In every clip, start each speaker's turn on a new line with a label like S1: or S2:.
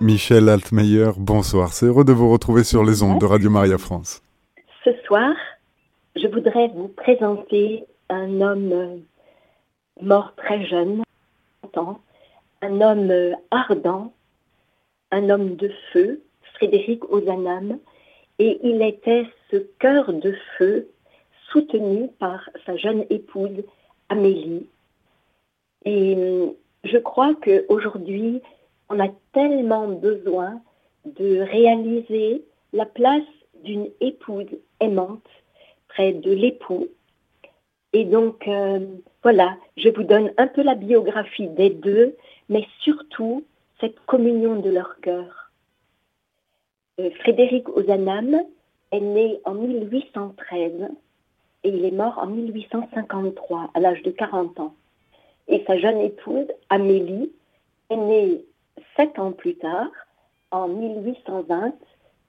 S1: Michel Altmeyer, bonsoir. C'est heureux de vous retrouver sur les ondes de Radio Maria France.
S2: Ce soir, je voudrais vous présenter un homme euh, mort très jeune, un homme euh, ardent, un homme de feu, Frédéric Ozanam, et il était ce cœur de feu soutenu par sa jeune épouse Amélie. Et euh, je crois qu'aujourd'hui, on a tellement besoin de réaliser la place d'une épouse aimante près de l'époux. Et donc, euh, voilà, je vous donne un peu la biographie des deux, mais surtout cette communion de leur cœur. Euh, Frédéric Ozanam est né en 1813 et il est mort en 1853 à l'âge de 40 ans. Et sa jeune épouse, Amélie, est née sept ans plus tard, en 1820,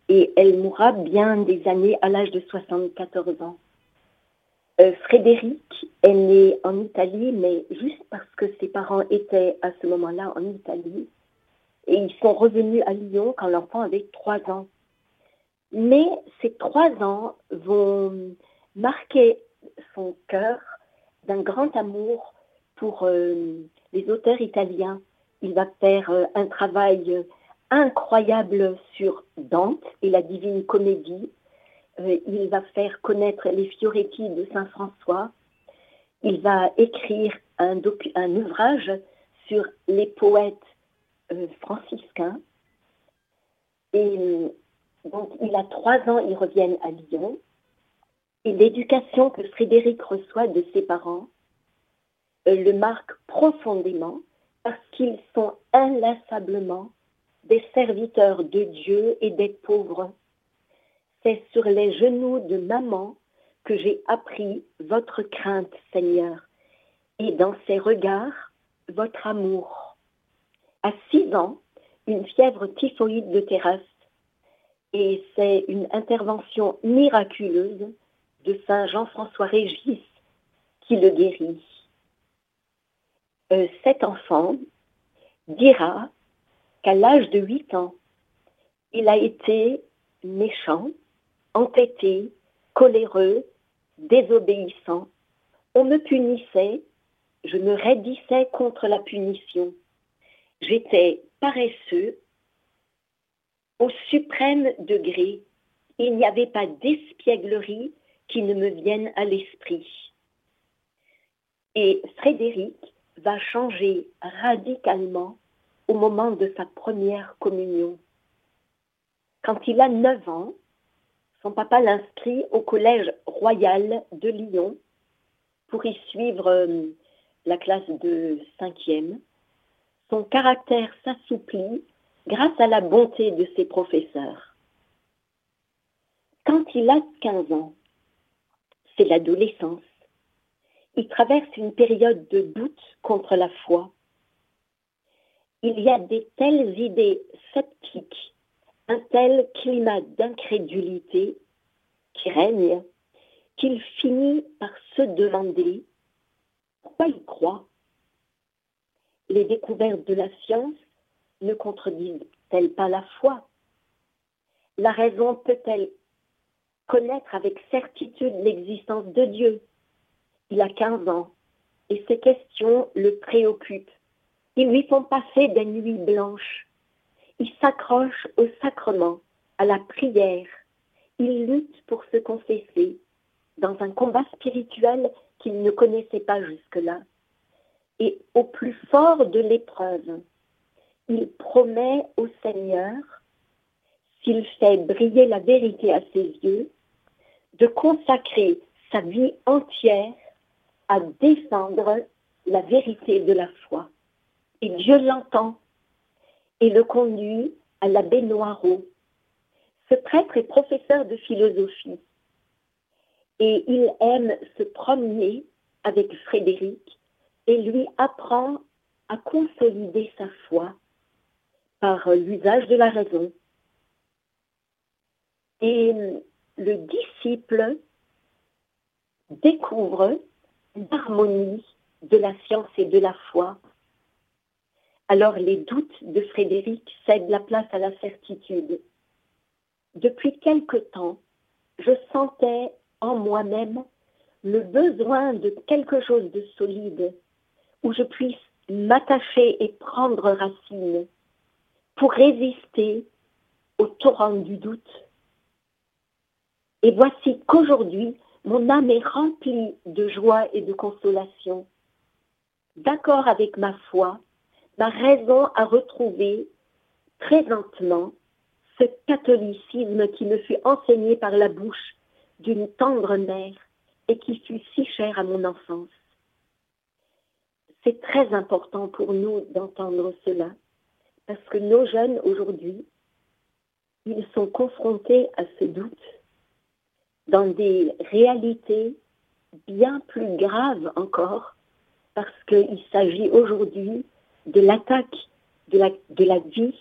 S2: et elle mourra bien des années à l'âge de 74 ans. Euh, Frédéric est né en Italie, mais juste parce que ses parents étaient à ce moment-là en Italie, et ils sont revenus à Lyon quand l'enfant avait trois ans. Mais ces trois ans vont marquer son cœur d'un grand amour pour euh, les auteurs italiens il va faire euh, un travail incroyable sur Dante et la Divine Comédie. Euh, il va faire connaître les Fioretti de Saint François. Il va écrire un, ouvrage sur les poètes euh, franciscains. Et donc, il a trois ans, ils reviennent à Lyon. Et l'éducation que Frédéric reçoit de ses parents le marque profondément parce qu'ils sont inlassablement des serviteurs de Dieu et des pauvres. C'est sur les genoux de maman que j'ai appris votre crainte, Seigneur, et dans ses regards, votre amour. À six ans, une fièvre typhoïde de terrasse, et c'est une intervention miraculeuse de Saint Jean-François Régis qui le guérit. Euh, cet enfant dira qu'à l'âge de 8 ans, il a été méchant, entêté, coléreux, désobéissant. On me punissait, je me raidissais contre la punition. J'étais paresseux au suprême degré. Il n'y avait pas d'espièglerie qui ne me vienne à l'esprit. Et Frédéric va changer radicalement au moment de sa première communion. Quand il a 9 ans, son papa l'inscrit au collège royal de Lyon pour y suivre euh, la classe de cinquième. Son caractère s'assouplit grâce à la bonté de ses professeurs. Quand il a 15 ans, c'est l'adolescence il traverse une période de doute contre la foi. Il y a des telles idées sceptiques, un tel climat d'incrédulité qui règne, qu'il finit par se demander pourquoi il croit. Les découvertes de la science ne contredisent-elles pas la foi? La raison peut-elle connaître avec certitude l'existence de Dieu? Il a 15 ans et ces questions le préoccupent. Ils lui font passer des nuits blanches. Il s'accroche au sacrement, à la prière. Il lutte pour se confesser dans un combat spirituel qu'il ne connaissait pas jusque-là. Et au plus fort de l'épreuve, il promet au Seigneur, s'il fait briller la vérité à ses yeux, de consacrer sa vie entière à défendre la vérité de la foi. Et Dieu l'entend et le conduit à l'abbé Noireau. Ce prêtre est professeur de philosophie et il aime se promener avec Frédéric et lui apprend à consolider sa foi par l'usage de la raison. Et le disciple découvre l'harmonie de la science et de la foi. Alors les doutes de Frédéric cèdent la place à la certitude. Depuis quelque temps, je sentais en moi-même le besoin de quelque chose de solide où je puisse m'attacher et prendre racine pour résister au torrent du doute. Et voici qu'aujourd'hui, mon âme est remplie de joie et de consolation. D'accord avec ma foi, ma raison a retrouvé présentement ce catholicisme qui me fut enseigné par la bouche d'une tendre mère et qui fut si cher à mon enfance. C'est très important pour nous d'entendre cela, parce que nos jeunes aujourd'hui, ils sont confrontés à ce doute dans des réalités bien plus graves encore, parce qu'il s'agit aujourd'hui de l'attaque de la, de la vie,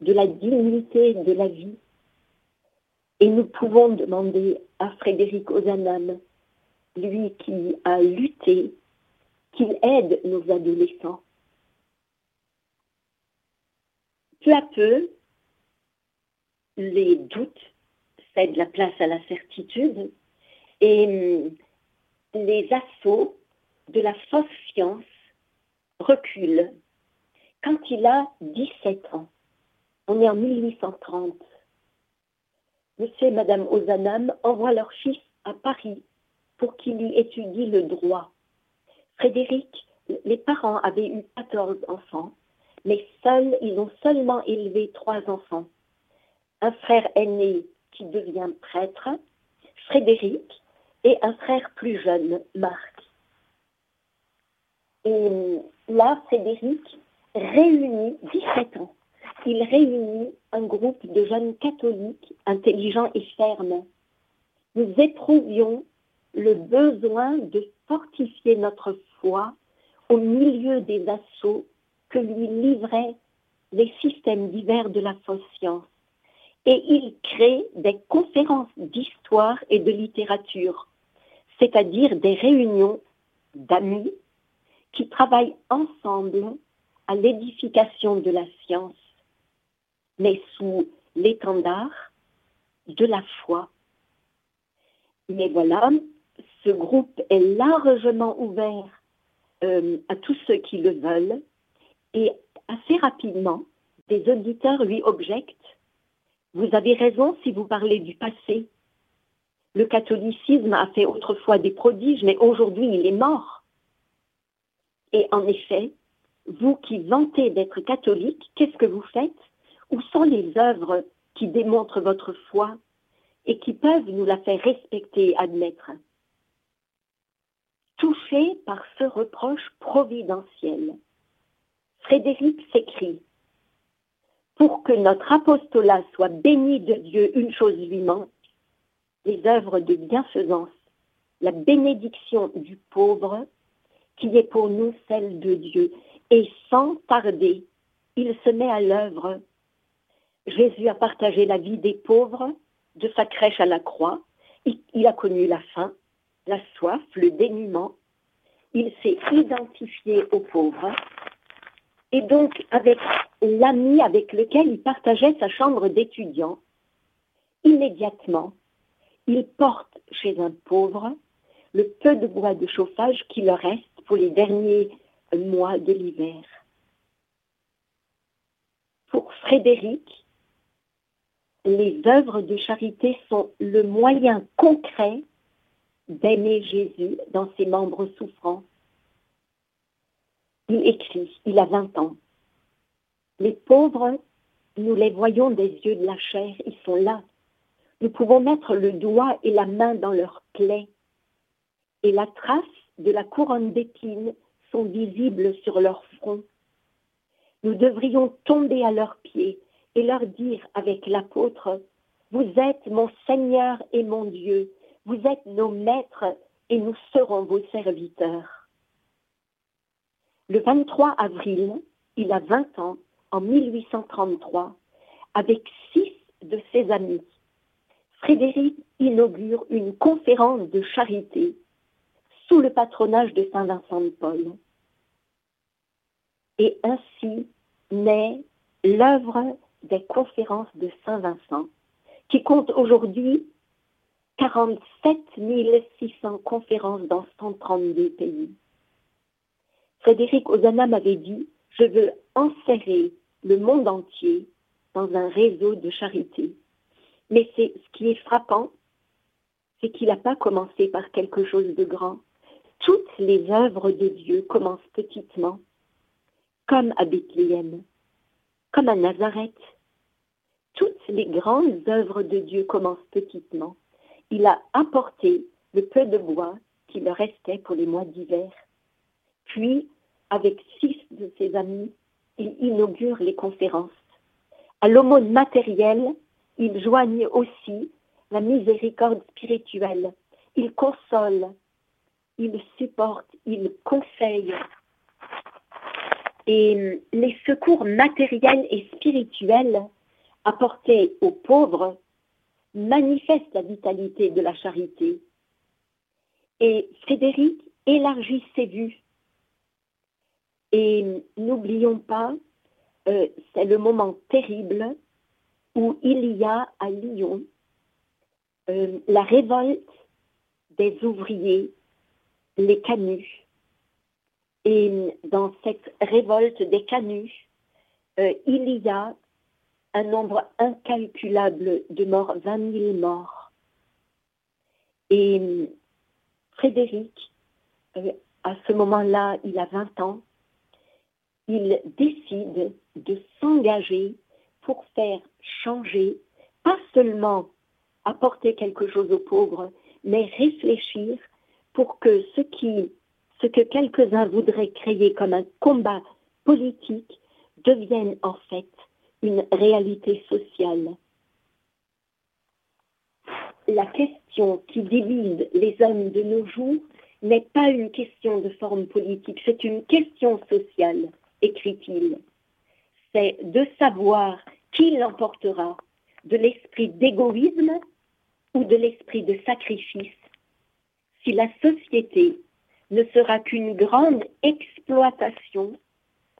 S2: de la dignité de la vie. Et nous pouvons demander à Frédéric Ozanam, lui qui a lutté, qu'il aide nos adolescents. Peu à peu, les doutes cèdent la place à la certitude et hum, les assauts de la fausse science reculent. Quand il a 17 ans, on est en 1830, Monsieur et Madame Ozanam envoient leur fils à Paris pour qu'il y étudie le droit. Frédéric, les parents avaient eu 14 enfants, mais seuls, ils ont seulement élevé trois enfants. Un frère aîné qui devient prêtre, Frédéric, et un frère plus jeune, Marc. Et là, Frédéric réunit 17 ans il réunit un groupe de jeunes catholiques intelligents et fermes. Nous éprouvions le besoin de fortifier notre foi au milieu des assauts que lui livraient les systèmes divers de la fausse science. Et il crée des conférences d'histoire et de littérature, c'est-à-dire des réunions d'amis qui travaillent ensemble à l'édification de la science mais sous l'étendard de la foi. Mais voilà, ce groupe est largement ouvert euh, à tous ceux qui le veulent et assez rapidement, des auditeurs lui objectent. Vous avez raison si vous parlez du passé. Le catholicisme a fait autrefois des prodiges, mais aujourd'hui il est mort. Et en effet, vous qui vantez d'être catholique, qu'est-ce que vous faites? Où sont les œuvres qui démontrent votre foi et qui peuvent nous la faire respecter et admettre? Touché par ce reproche providentiel, Frédéric s'écrit Pour que notre apostolat soit béni de Dieu, une chose lui manque les œuvres de bienfaisance, la bénédiction du pauvre, qui est pour nous celle de Dieu. Et sans tarder, il se met à l'œuvre Jésus a partagé la vie des pauvres de sa crèche à la croix. Il, a connu la faim, la soif, le dénuement. Il s'est identifié aux pauvres. Et donc, avec l'ami avec lequel il partageait sa chambre d'étudiant, immédiatement, il porte chez un pauvre le peu de bois de chauffage qui leur reste pour les derniers mois de l'hiver. Pour Frédéric, les œuvres de charité sont le moyen concret d'aimer Jésus dans ses membres souffrants. Il écrit, il a 20 ans. Les pauvres, nous les voyons des yeux de la chair, ils sont là. Nous pouvons mettre le doigt et la main dans leurs plaies. Et la trace de la couronne d'épines sont visibles sur leur front. Nous devrions tomber à leurs pieds et leur dire avec l'apôtre, Vous êtes mon Seigneur et mon Dieu, vous êtes nos maîtres et nous serons vos serviteurs. Le 23 avril, il a 20 ans, en 1833, avec six de ses amis, Frédéric inaugure une conférence de charité sous le patronage de Saint Vincent de Paul. Et ainsi naît l'œuvre des conférences de Saint-Vincent, qui compte aujourd'hui 47 600 conférences dans 132 pays. Frédéric Ozana m'avait dit, je veux enserrer le monde entier dans un réseau de charité. Mais c'est ce qui est frappant, c'est qu'il n'a pas commencé par quelque chose de grand. Toutes les œuvres de Dieu commencent petitement, comme à Bethléem, comme à Nazareth. Toutes les grandes œuvres de Dieu commencent petitement. Il a apporté le peu de bois qui leur restait pour les mois d'hiver. Puis, avec six de ses amis, il inaugure les conférences. À l'aumône matérielle, il joigne aussi la miséricorde spirituelle. Il console, il supporte, il conseille. Et les secours matériels et spirituels apportés aux pauvres manifestent la vitalité de la charité. Et Frédéric élargit ses vues. Et n'oublions pas, euh, c'est le moment terrible où il y a à Lyon euh, la révolte des ouvriers, les canuts. Et dans cette révolte des canuts, euh, il y a un nombre incalculable de morts, 20 000 morts. Et Frédéric, euh, à ce moment-là, il a 20 ans, il décide de s'engager pour faire changer, pas seulement apporter quelque chose aux pauvres, mais réfléchir pour que ce que quelques-uns voudraient créer comme un combat politique devienne en fait une réalité sociale. La question qui divise les hommes de nos jours n'est pas une question de forme politique, c'est une question sociale, écrit-il. C'est de savoir qui l'emportera, de l'esprit d'égoïsme ou de l'esprit de sacrifice, si la société ne sera qu'une grande exploitation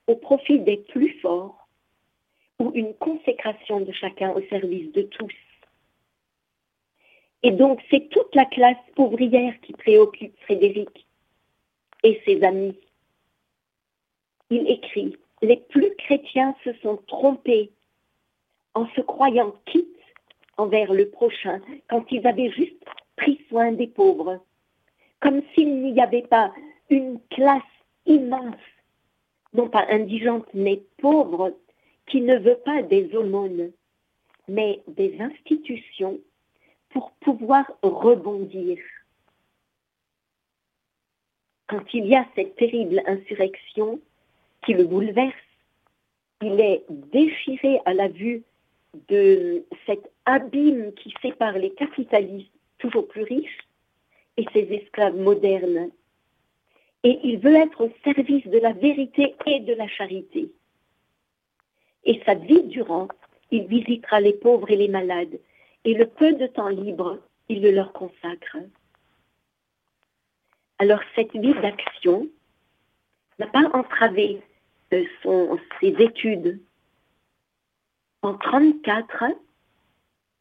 S2: au profit des plus forts ou une consécration de chacun au service de tous. Et donc c'est toute la classe ouvrière qui préoccupe Frédéric et ses amis. Il écrit, les plus chrétiens se sont trompés en se croyant quittes envers le prochain quand ils avaient juste pris soin des pauvres, comme s'il n'y avait pas une classe immense, non pas indigente mais pauvre, qui ne veut pas des aumônes, mais des institutions pour pouvoir rebondir. Quand il y a cette terrible insurrection qui le bouleverse, il est déchiré à la vue de cet abîme qui sépare les capitalistes toujours plus riches et ces esclaves modernes. Et il veut être au service de la vérité et de la charité. Et sa vie durant, il visitera les pauvres et les malades, et le peu de temps libre, il le leur consacre. Alors cette vie d'action n'a pas entravé ses études en 34,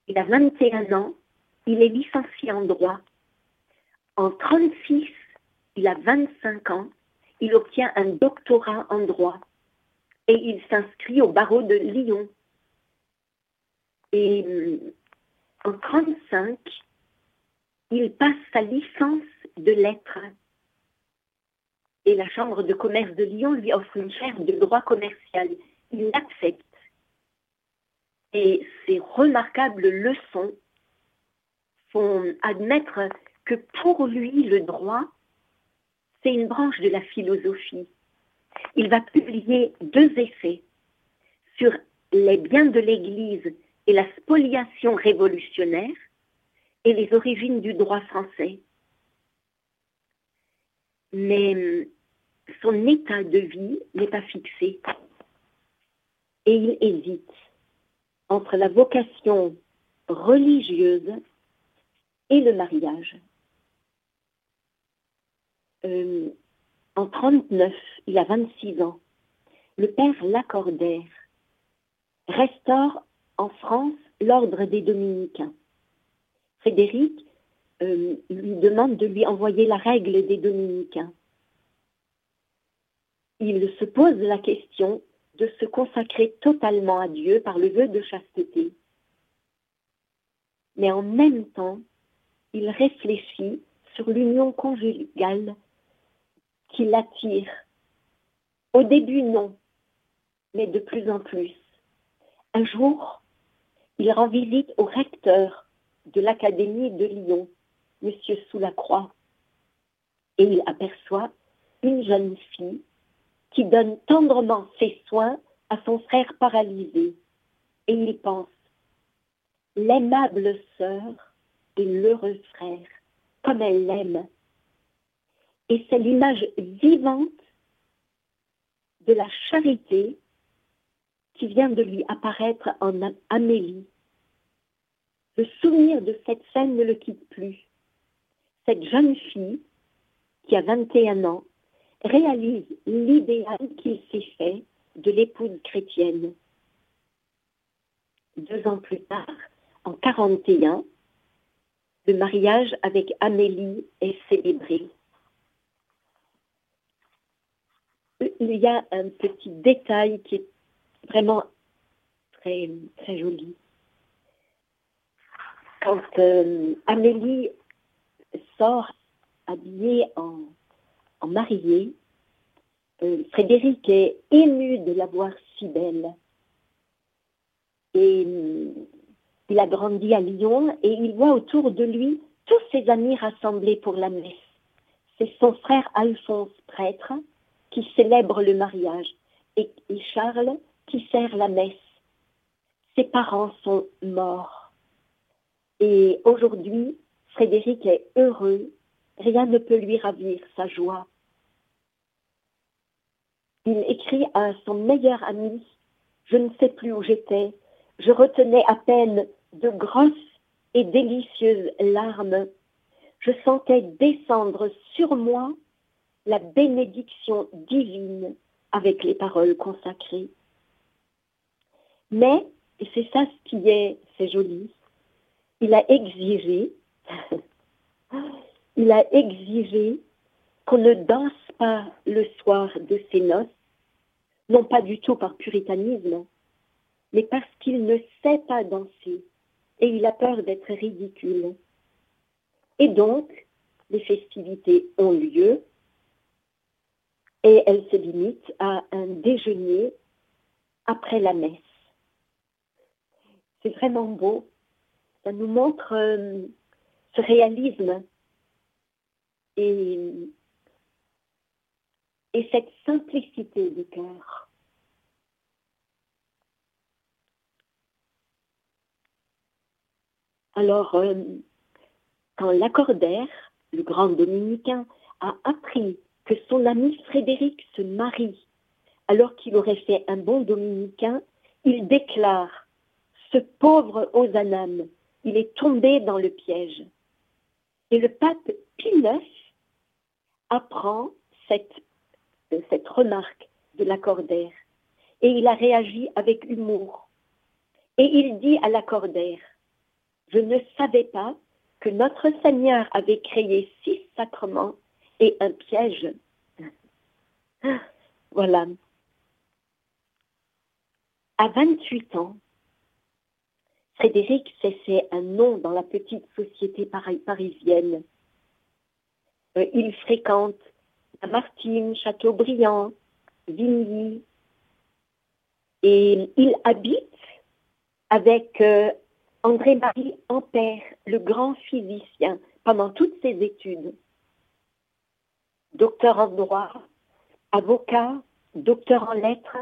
S2: il a 21 ans, il est licencié en droit. En 36, il a 25 ans, il obtient un doctorat en droit et il s'inscrit au barreau de Lyon. Et euh, en 35, il passe sa licence de lettres. Et la Chambre de commerce de Lyon lui offre une chaire de droit commercial. Il l'accepte. Et ces remarquables leçons font admettre que pour lui, le droit, c'est une branche de la philosophie. Il va publier deux essais sur les biens de l'Église et la spoliation révolutionnaire et les origines du droit français. Mais son état de vie n'est pas fixé et il hésite entre la vocation religieuse et le mariage. Euh, en 39, il a 26 ans. le père Lacordaire restaure en France l'ordre des dominicains. Frédéric euh, lui demande de lui envoyer la règle des dominicains. Il se pose la question de se consacrer totalement à Dieu par le vœu de chasteté. Mais en même temps, il réfléchit sur l'union conjugale qui l'attire. Au début, non, mais de plus en plus. Un jour, il rend visite au recteur de l'Académie de Lyon, M. Soulacroix, et il aperçoit une jeune fille qui donne tendrement ses soins à son frère paralysé. Et il pense, l'aimable sœur et l'heureux frère, comme elle l'aime. Et c'est l'image vivante de la charité qui vient de lui apparaître en Amélie. Le souvenir de cette scène ne le quitte plus. Cette jeune fille, qui a 21 ans, réalise l'idéal qu'il s'est fait de l'épouse chrétienne. Deux ans plus tard, en 41, le mariage avec Amélie est célébré. Il y a un petit détail qui est vraiment très, très joli. Quand euh, Amélie sort habillée en, en euh, Frédéric est ému de la voir si belle. Et euh, il a grandi à Lyon et il voit autour de lui tous ses amis rassemblés pour la messe. C'est son frère Alphonse, prêtre, qui célèbre le mariage et Charles qui sert la messe. Ses parents sont morts. Et aujourd'hui, Frédéric est heureux. Rien ne peut lui ravir sa joie. Il écrit à son meilleur ami, je ne sais plus où j'étais, je retenais à peine de grosses et délicieuses larmes. Je sentais descendre sur moi la bénédiction divine avec les paroles consacrées. Mais, et c'est ça ce qui est, c'est joli, il a exigé, il a exigé qu'on ne danse pas le soir de ses noces, non pas du tout par puritanisme, mais parce qu'il ne sait pas danser et il a peur d'être ridicule. Et donc, les festivités ont lieu et elles se limitent à un déjeuner après la messe c'est vraiment beau. Ça nous montre euh, ce réalisme et, et cette simplicité du cœur. Alors, euh, quand Lacordaire, le grand dominicain, a appris que son ami Frédéric se marie alors qu'il aurait fait un bon dominicain, il déclare ce pauvre Ozanam, il est tombé dans le piège. Et le pape Pie apprend cette, cette remarque de l'accordaire et il a réagi avec humour. Et il dit à l'accordaire, je ne savais pas que notre Seigneur avait créé six sacrements et un piège. Voilà. À 28 ans, Frédéric fait un nom dans la petite société parisienne. Euh, il fréquente Lamartine, Châteaubriand, Vigny, et il habite avec euh, André-Marie Ampère, le grand physicien, pendant toutes ses études. Docteur en droit, avocat, docteur en lettres,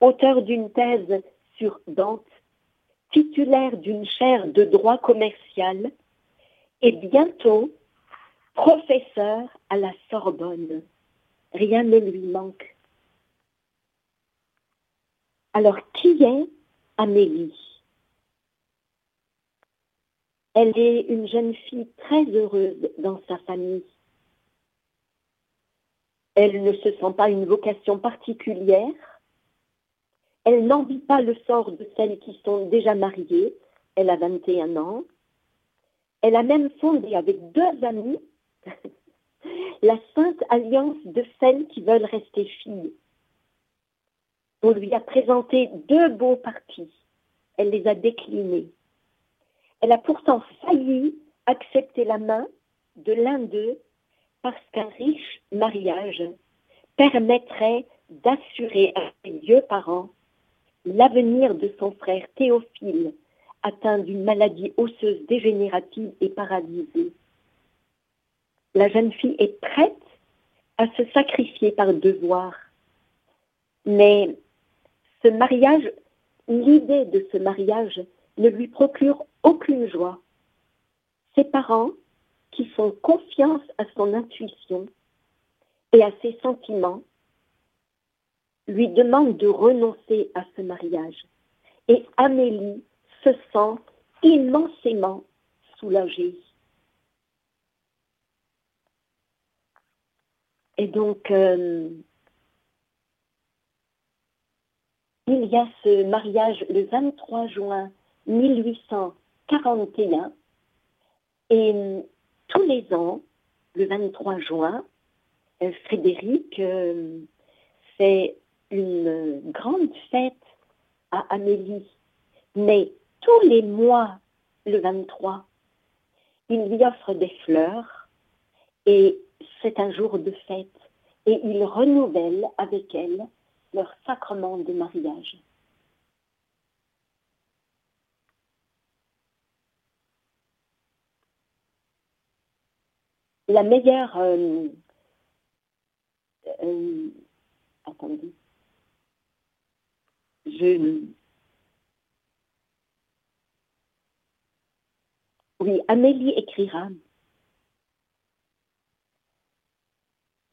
S2: auteur d'une thèse sur Dante titulaire d'une chaire de droit commercial et bientôt professeur à la Sorbonne. Rien ne lui manque. Alors, qui est Amélie? Elle est une jeune fille très heureuse dans sa famille. Elle ne se sent pas une vocation particulière Elle n'envie pas le sort de celles qui sont déjà mariées. Elle a 21 ans. Elle a même fondé avec deux amis la sainte alliance de celles qui veulent rester filles. On lui a présenté deux beaux partis. Elle les a déclinés. Elle a pourtant failli accepter la main de l'un d'eux parce qu'un riche mariage permettrait d'assurer à ses vieux parents l'avenir de son frère Théophile, atteint d'une maladie osseuse dégénérative et paralysée. La jeune fille est prête à se sacrifier par devoir. Mais ce mariage, l'idée de ce mariage ne lui procure aucune joie. Ses parents, qui font confiance à son intuition et à ses sentiments, lui demandent de renoncer à ce mariage. Et Amélie se sent immensément soulagée. Et donc, euh, il y a ce mariage le 23 juin 1841. Et euh, tous les ans, le 23 juin, euh, Frédéric fait une grande fête à Amélie. Mais tous les mois, le 23, il lui offre des fleurs et c'est un jour de fête et il renouvelle avec elle leur sacrement de mariage. La meilleure... Euh, euh, attendez. Je, Oui, Amélie écrira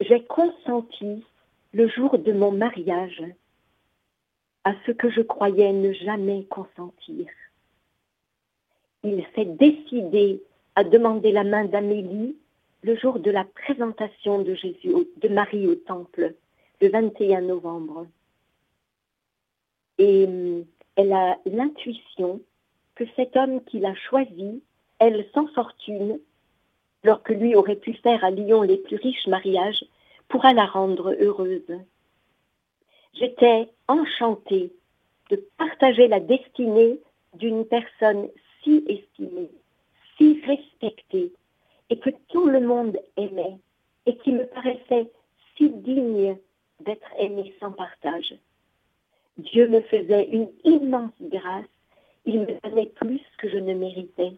S2: J'ai consenti le jour de mon mariage à ce que je croyais ne jamais consentir. Il s'est décidé à demander la main d'Amélie le jour de la présentation de Jésus, de Marie au temple, le 21 novembre. Et hum, elle a l'intuition que cet homme qu'il a choisi elle sans fortune, alors que lui aurait pu faire à Lyon les plus riches mariages, pourra la rendre heureuse. J'étais enchantée de partager la destinée d'une personne si estimée, si respectée, et que tout le monde aimait, et qui me paraissait si digne d'être aimée sans partage. Dieu me faisait une immense grâce, il me donnait plus que je ne méritais.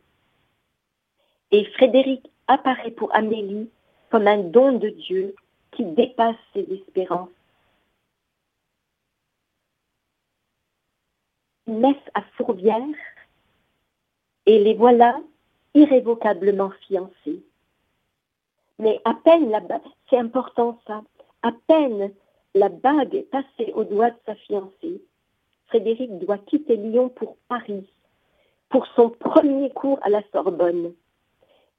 S2: Et Frédéric apparaît pour Amélie comme un don de Dieu qui dépasse ses espérances. Ils naissent à Fourvière et les voilà irrévocablement fiancés. Mais à peine la bague, c'est important ça, à peine la bague est passée au doigt de sa fiancée, Frédéric doit quitter Lyon pour Paris, pour son premier cours à la Sorbonne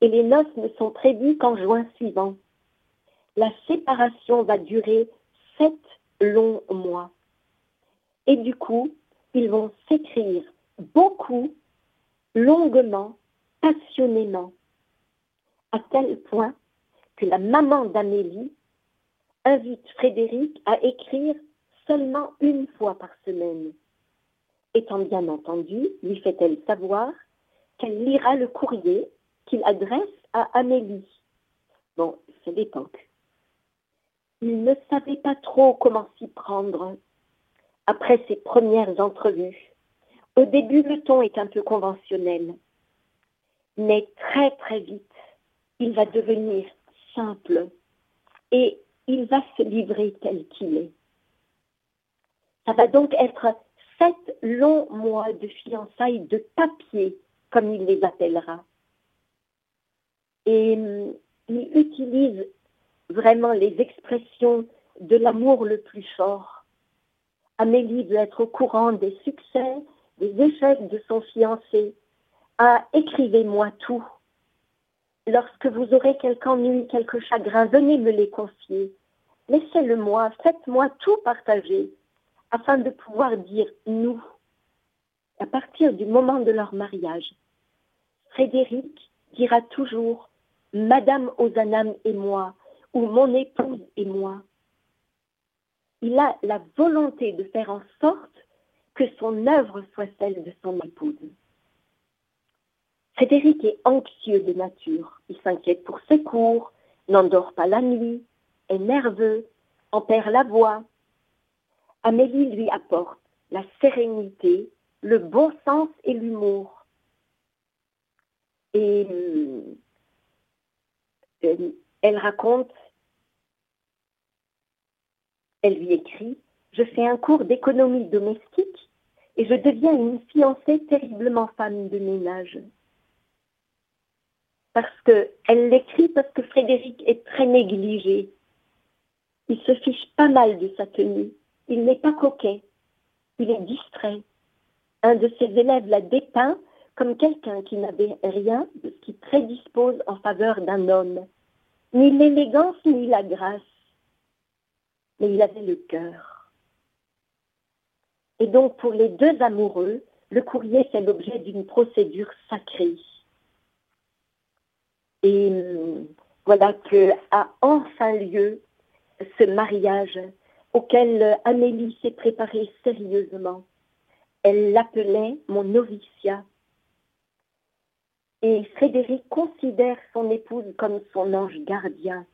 S2: et les noces ne sont prévues qu'en juin suivant. La séparation va durer sept longs mois. Et du coup, ils vont s'écrire beaucoup, longuement, passionnément, à tel point que la maman d'Amélie invite Frédéric à écrire seulement une fois par semaine. Étant bien entendu, lui fait-elle savoir qu'elle lira le courrier qu'il adresse à Amélie. Bon, c'est l'époque. Il ne savait pas trop comment s'y prendre après ses premières entrevues. Au début, le ton est un peu conventionnel, mais très très vite, il va devenir simple et il va se livrer tel qu'il est. Ça va donc être sept longs mois de fiançailles de papier, comme il les appellera. Et hum, il utilise vraiment les expressions de l'amour le plus fort. Amélie veut être au courant des succès, des échecs de son fiancé. Ah, écrivez-moi tout. Lorsque vous aurez quelque ennui, quelque chagrin, venez me les confier. Laissez-le-moi, faites-moi tout partager. afin de pouvoir dire nous. À partir du moment de leur mariage, Frédéric dira toujours Madame Ozanam et moi, ou mon épouse et moi. Il a la volonté de faire en sorte que son œuvre soit celle de son épouse. Frédéric est anxieux de nature. Il s'inquiète pour ses cours, n'endort pas la nuit, est nerveux, en perd la voix. Amélie lui apporte la sérénité, le bon sens et l'humour. Et euh, elle raconte, elle lui écrit, je fais un cours d'économie domestique et je deviens une fiancée terriblement femme de ménage parce qu'elle l'écrit parce que Frédéric est très négligé. Il se fiche pas mal de sa tenue. Il n'est pas coquet. Il est distrait. Un de ses élèves l'a dépeint comme quelqu'un qui n'avait rien de ce qui prédispose en faveur d'un homme. Ni l'élégance ni la grâce. Mais il avait le cœur. Et donc pour les deux amoureux, le courrier fait l'objet d'une procédure sacrée. Et euh, voilà que a enfin lieu ce mariage auquel Amélie s'est préparée sérieusement. Elle l'appelait mon noviciat. Et Frédéric considère son épouse comme son ange gardien.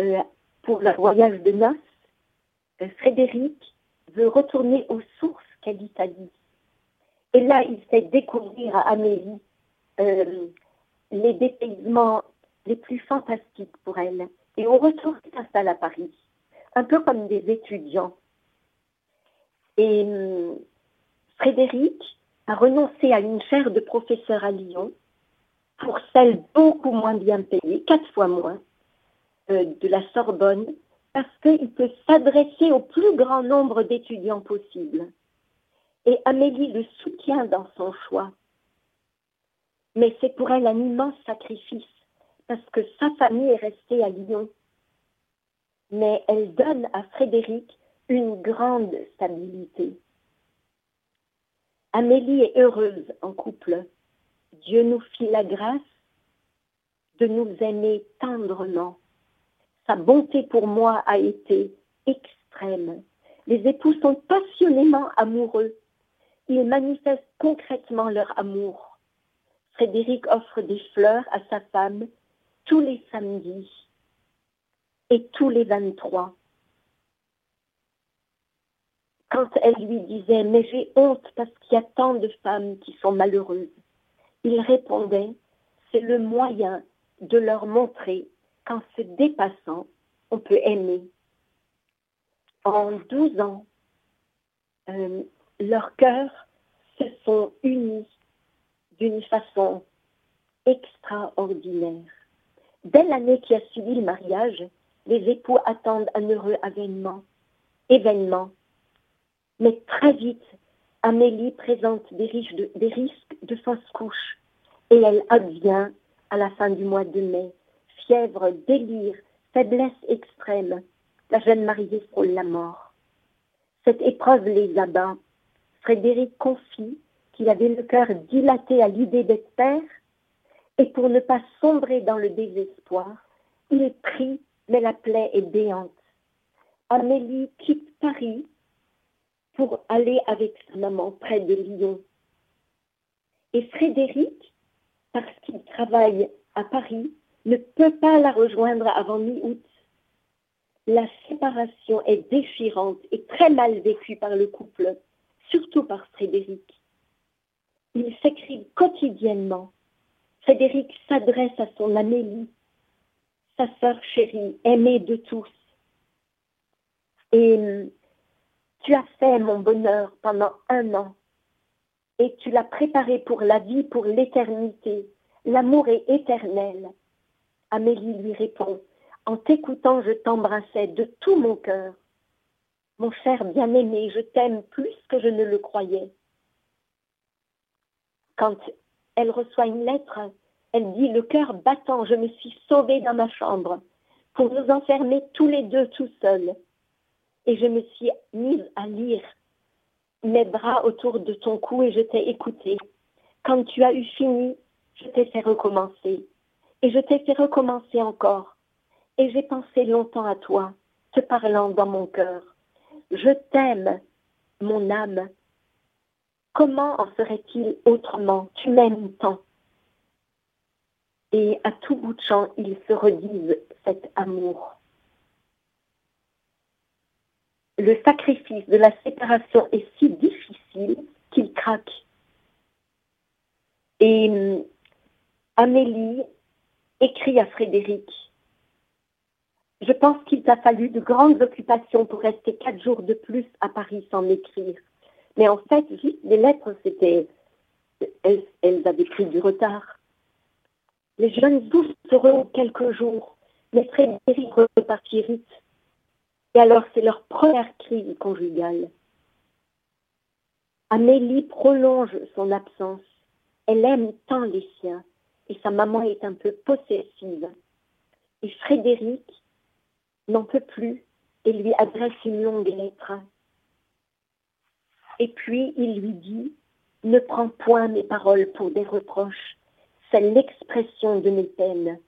S2: Euh, pour le voyage de noces, euh, Frédéric veut retourner aux sources qu'est l'Italie. Et là, il fait découvrir à Amélie euh, les dépaysements les plus fantastiques pour elle. Et on retourne s'installe à Paris, un peu comme des étudiants. Et euh, Frédéric a renoncé à une chaire de professeur à Lyon pour celle beaucoup moins bien payée, quatre fois moins, euh, de la Sorbonne, parce qu'il peut s'adresser au plus grand nombre d'étudiants possible. Et Amélie le soutient dans son choix. Mais c'est pour elle un immense sacrifice, parce que sa famille est restée à Lyon. Mais elle donne à Frédéric une grande stabilité. Amélie est heureuse en couple. Dieu nous fit la grâce de nous aimer tendrement. Sa bonté pour moi a été extrême. Les époux sont passionnément amoureux. Ils manifestent concrètement leur amour. Frédéric offre des fleurs à sa femme tous les samedis et tous les 23. Quand elle lui disait Mais j'ai honte parce qu'il y a tant de femmes qui sont malheureuses, il répondait C'est le moyen de leur montrer qu'en se dépassant, on peut aimer. En 12 ans, euh, leurs cœurs se sont unis d'une façon extraordinaire. Dès l'année qui a suivi le mariage, les époux attendent un heureux événement. événement. Mais très vite, Amélie présente des, de, des risques de fausse couche et elle advient à la fin du mois de mai. Fièvre, délire, faiblesse extrême. La jeune mariée frôle la mort. Cette épreuve les abat. Frédéric confie qu'il avait le cœur dilaté à l'idée d'être père, et pour ne pas sombrer dans le désespoir, il prie, mais la plaie est béante. Amélie quitte Paris pour aller avec sa maman près de Lyon. Et Frédéric, parce qu'il travaille à Paris, ne peut pas la rejoindre avant mi-août. La séparation est déchirante et très mal vécue par le couple, surtout par Frédéric. Ils s'écrivent quotidiennement. Frédéric s'adresse à son Amélie, sa sœur chérie, aimée de tous. Et tu as fait mon bonheur pendant un an et tu l'as préparé pour la vie, pour l'éternité. L'amour est éternel. Amélie lui répond, en t'écoutant, je t'embrassais de tout mon cœur. Mon cher bien-aimé, je t'aime plus que je ne le croyais quand elle reçoit une lettre, elle dit le cœur battant, je me suis sauvée dans ma chambre pour nous enfermer tous les deux tout seuls. Et je me suis mise à lire mes bras autour de ton cou et je t'ai écouté. Quand tu as eu fini, je t'ai fait recommencer. Et je t'ai fait recommencer encore. Et j'ai pensé longtemps à toi, te parlant dans mon cœur. Je t'aime, mon âme. Comment en serait-il autrement? Tu m'aimes tant. Et à tout bout de champ, ils se redisent cet amour. Le sacrifice de la séparation est si difficile qu'il craque. Et hum, Amélie écrit à Frédéric. Je pense qu'il t'a fallu de grandes occupations pour rester quatre jours de plus à Paris sans m'écrire. Mais en fait, les lettres, c'était. Elles, avaient pris du retard. Les jeunes tous seront quelques jours, mais Frédéric repartit vite. Et alors, c'est leur première crise conjugale. Amélie prolonge son absence. Elle aime tant les siens et sa maman est un peu possessive. Et Frédéric n'en peut plus et lui adresse une longue lettre. Et puis il lui dit, ne prends point mes paroles pour des reproches, c'est l'expression de mes peines.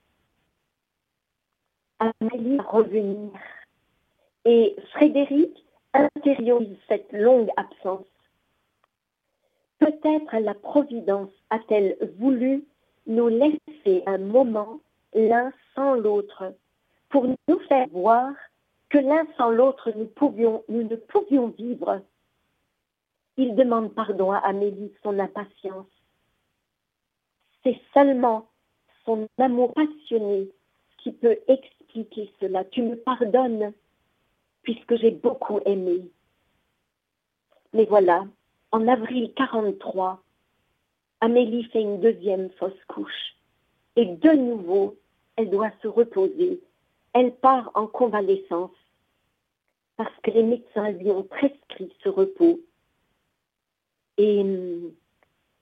S2: Amélie va revenir et Frédéric intériorise cette longue absence. Peut-être la Providence a-t-elle voulu nous laisser un moment l'un sans l'autre pour nous faire voir que l'un sans l'autre nous, ne pouvions vivre. Il demande pardon à Amélie son impatience. C'est seulement son amour passionné qui peut expliquer cela. Tu me pardonnes puisque j'ai beaucoup aimé. Mais voilà, en avril 43, Amélie fait une deuxième fausse couche. Et de nouveau, elle doit se reposer. Elle part en convalescence parce que les médecins lui ont prescrit ce repos. Et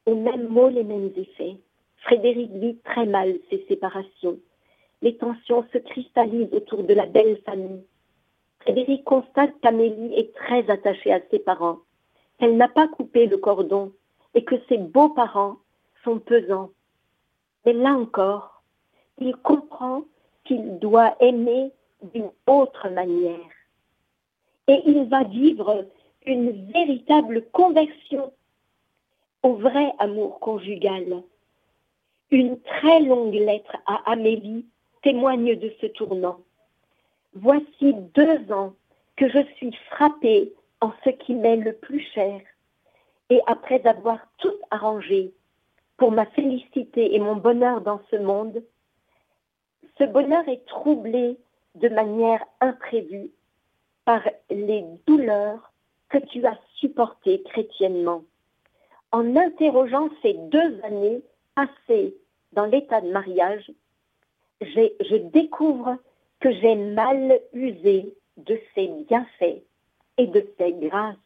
S2: au même mot, les mêmes effets. Frédéric vit très mal ces séparations. Les tensions se cristallisent autour de la belle famille. Frédéric constate qu'Amélie est très attachée à ses parents, qu'elle n'a pas coupé le cordon et que ses beaux-parents sont pesants. Mais là encore, il comprend qu'il doit aimer d'une autre manière. Et il va vivre une véritable conversion au vrai amour conjugal. Une très longue lettre à Amélie témoigne de ce tournant. Voici deux ans que je suis frappée en ce qui m'est le plus cher, et après avoir tout arrangé pour ma félicité et mon bonheur dans ce monde, ce bonheur est troublé de manière imprévue par les douleurs que tu as supportées chrétiennement. En interrogeant ces deux années passées dans l'état de mariage, je découvre j'ai mal usé de ses bienfaits et de ses grâces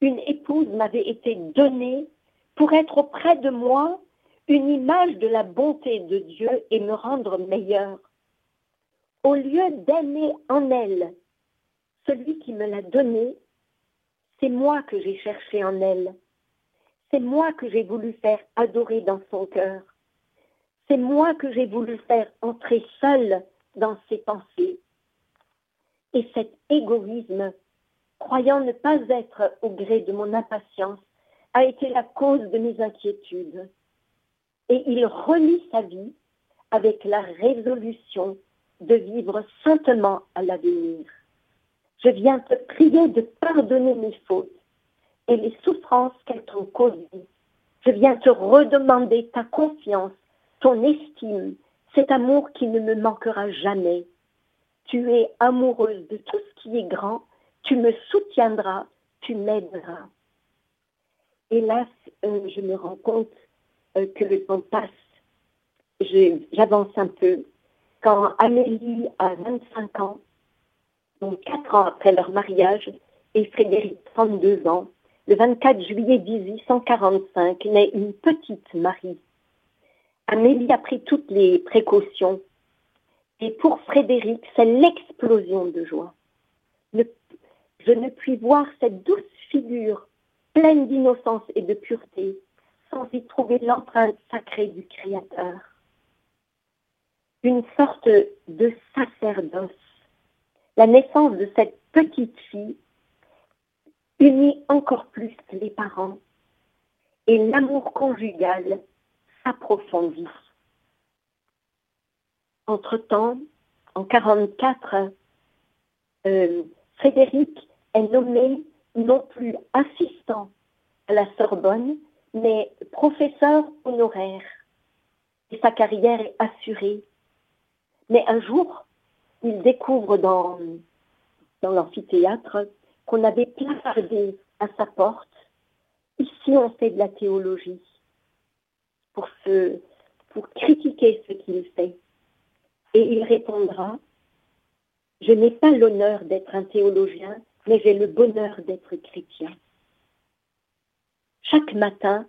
S2: une épouse m'avait été donnée pour être auprès de moi une image de la bonté de Dieu et me rendre meilleure. Au lieu d'aimer en elle celui qui me l'a donnée, c'est moi que j'ai cherché en elle. C'est moi que j'ai voulu faire adorer dans son cœur. C'est moi que j'ai voulu faire entrer seule dans ses pensées. Et cet égoïsme croyant ne pas être au gré de mon impatience, a été la cause de mes inquiétudes. Et il relie sa vie avec la résolution de vivre saintement à l'avenir. Je viens te prier de pardonner mes fautes et les souffrances qu'elles t'ont causées. Je viens te redemander ta confiance, ton estime, cet amour qui ne me manquera jamais. Tu es amoureuse de tout ce qui est grand tu me soutiendras, tu m'aideras. Hélas, euh, je me rends compte euh, que le temps passe. J'avance un peu. Quand Amélie a 25 ans, donc 4 ans après leur mariage, et Frédéric 32 ans, le 24 juillet 1845 naît une petite Marie. Amélie a pris toutes les précautions. Et pour Frédéric, c'est l'explosion de joie je ne puis voir cette douce figure pleine d'innocence et de pureté sans y trouver l'empreinte sacrée du Créateur. Une sorte de sacerdoce. La naissance de cette petite fille unit encore plus les parents et l'amour conjugal s'approfondit. Entre-temps, en 1944, euh, Frédéric est nommé non plus assistant à la Sorbonne, mais professeur honoraire. Et sa carrière est assurée. Mais un jour, il découvre dans, dans l'amphithéâtre qu'on avait placardé à sa porte Ici, on fait de la théologie pour, critiquer ce qu'il fait. Et il répondra Je n'ai pas l'honneur d'être un théologien, mais j'ai le bonheur d'être chrétien. Chaque matin,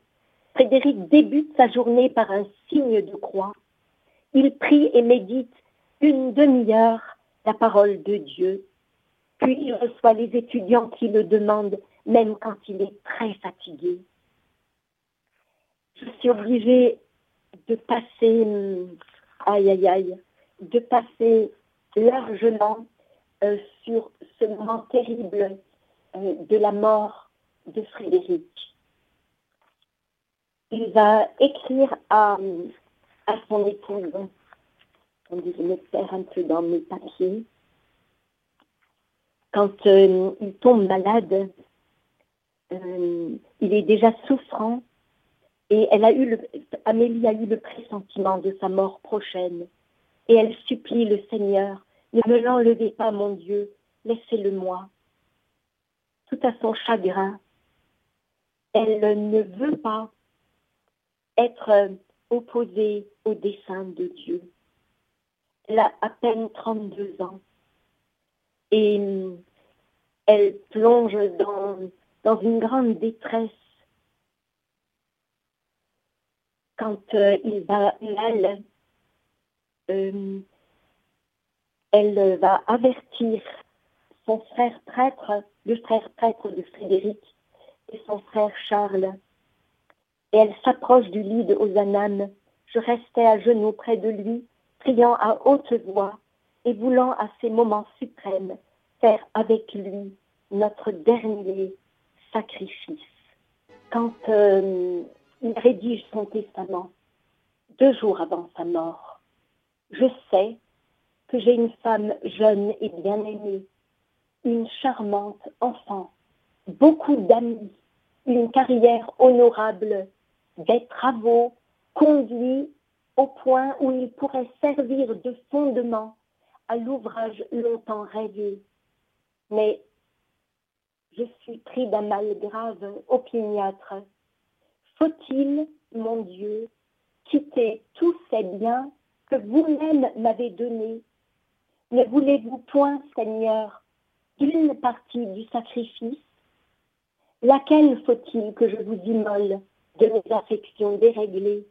S2: Frédéric débute sa journée par un signe de croix. Il prie et médite une demi-heure la parole de Dieu. Puis il reçoit les étudiants qui le demandent, même quand il est très fatigué. Je de passer, aïe aïe aïe, de passer largement euh, sur ce moment terrible euh, de la mort de Frédéric il va écrire à, son épouse. je me perds un peu dans mes papiers. Quand euh, il tombe malade, il est déjà souffrant et Amélie a eu le pressentiment de sa mort prochaine. Et elle supplie le Seigneur, ne me l'enlevez pas, mon Dieu, laissez-le moi. Tout à son chagrin, elle ne veut pas être euh, opposée au dessein de Dieu. Elle a à peine 32 ans et euh, elle plonge dans une grande détresse quand euh, il va mal. elle va avertir son frère prêtre, le frère prêtre de Frédéric et son frère Charles et elle s'approche du lit de Hosanam. Je restais à genoux près de lui, priant à haute voix et voulant à ces moments suprêmes faire avec lui notre dernier sacrifice. Quand euh, il rédige son testament, deux jours avant sa mort, je sais que j'ai une femme jeune et bien-aimée, une charmante enfant, beaucoup d'amis, une carrière honorable des travaux conduits au point où ils pourraient servir de fondement à l'ouvrage longtemps rêvé. Mais je suis pris d'un mal grave opiniâtre. Faut-il, mon Dieu, quitter tous ces biens que vous-même m'avez donnés? Ne voulez-vous point, Seigneur, d'une partie du sacrifice? Laquelle faut-il que je vous immole de mes affections déréglées?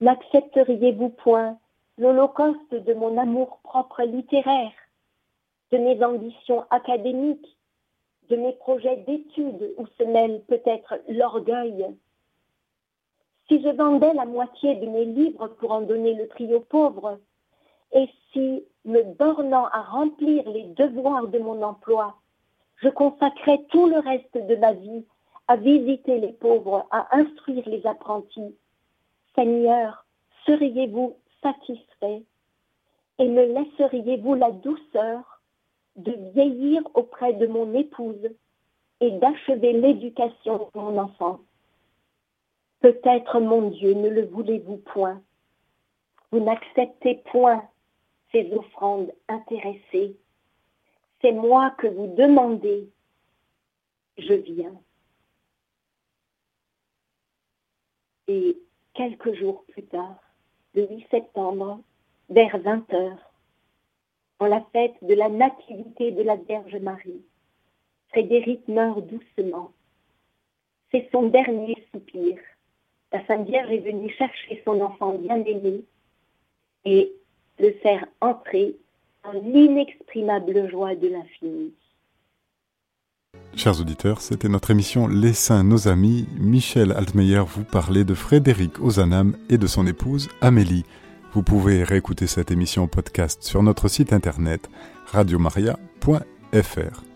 S2: N'accepteriez-vous point l'holocauste de mon amour-propre littéraire, de mes ambitions académiques, de mes projets d'études où se mêle peut-être l'orgueil? Si je vendais la moitié de mes livres pour en donner le prix aux pauvres, et si, me bornant à remplir les devoirs de mon emploi, je consacrais tout le reste de ma vie à visiter les pauvres, à instruire les apprentis. Seigneur, seriez-vous satisfait et me laisseriez-vous la douceur de vieillir auprès de mon épouse et d'achever l'éducation de mon enfant? Peut-être, mon Dieu, ne le voulez-vous point? Vous n'acceptez point ces offrandes intéressées. C'est moi que vous demandez. Je viens. Et quelques jours plus tard, le 8 septembre, vers 20 heures, en la fête de la nativité de la Vierge Marie, Frédéric meurt doucement. C'est son dernier soupir. La Sainte Vierge est venue chercher son enfant bien-aimé et le faire entrer dans l'inexprimable joie de l'infini.
S1: Chers auditeurs, c'était notre émission Les Saints, nos amis. Michel Altmeyer vous parlait de Frédéric Ozanam et de son épouse Amélie. Vous pouvez réécouter cette émission podcast sur notre site internet radiomaria.fr.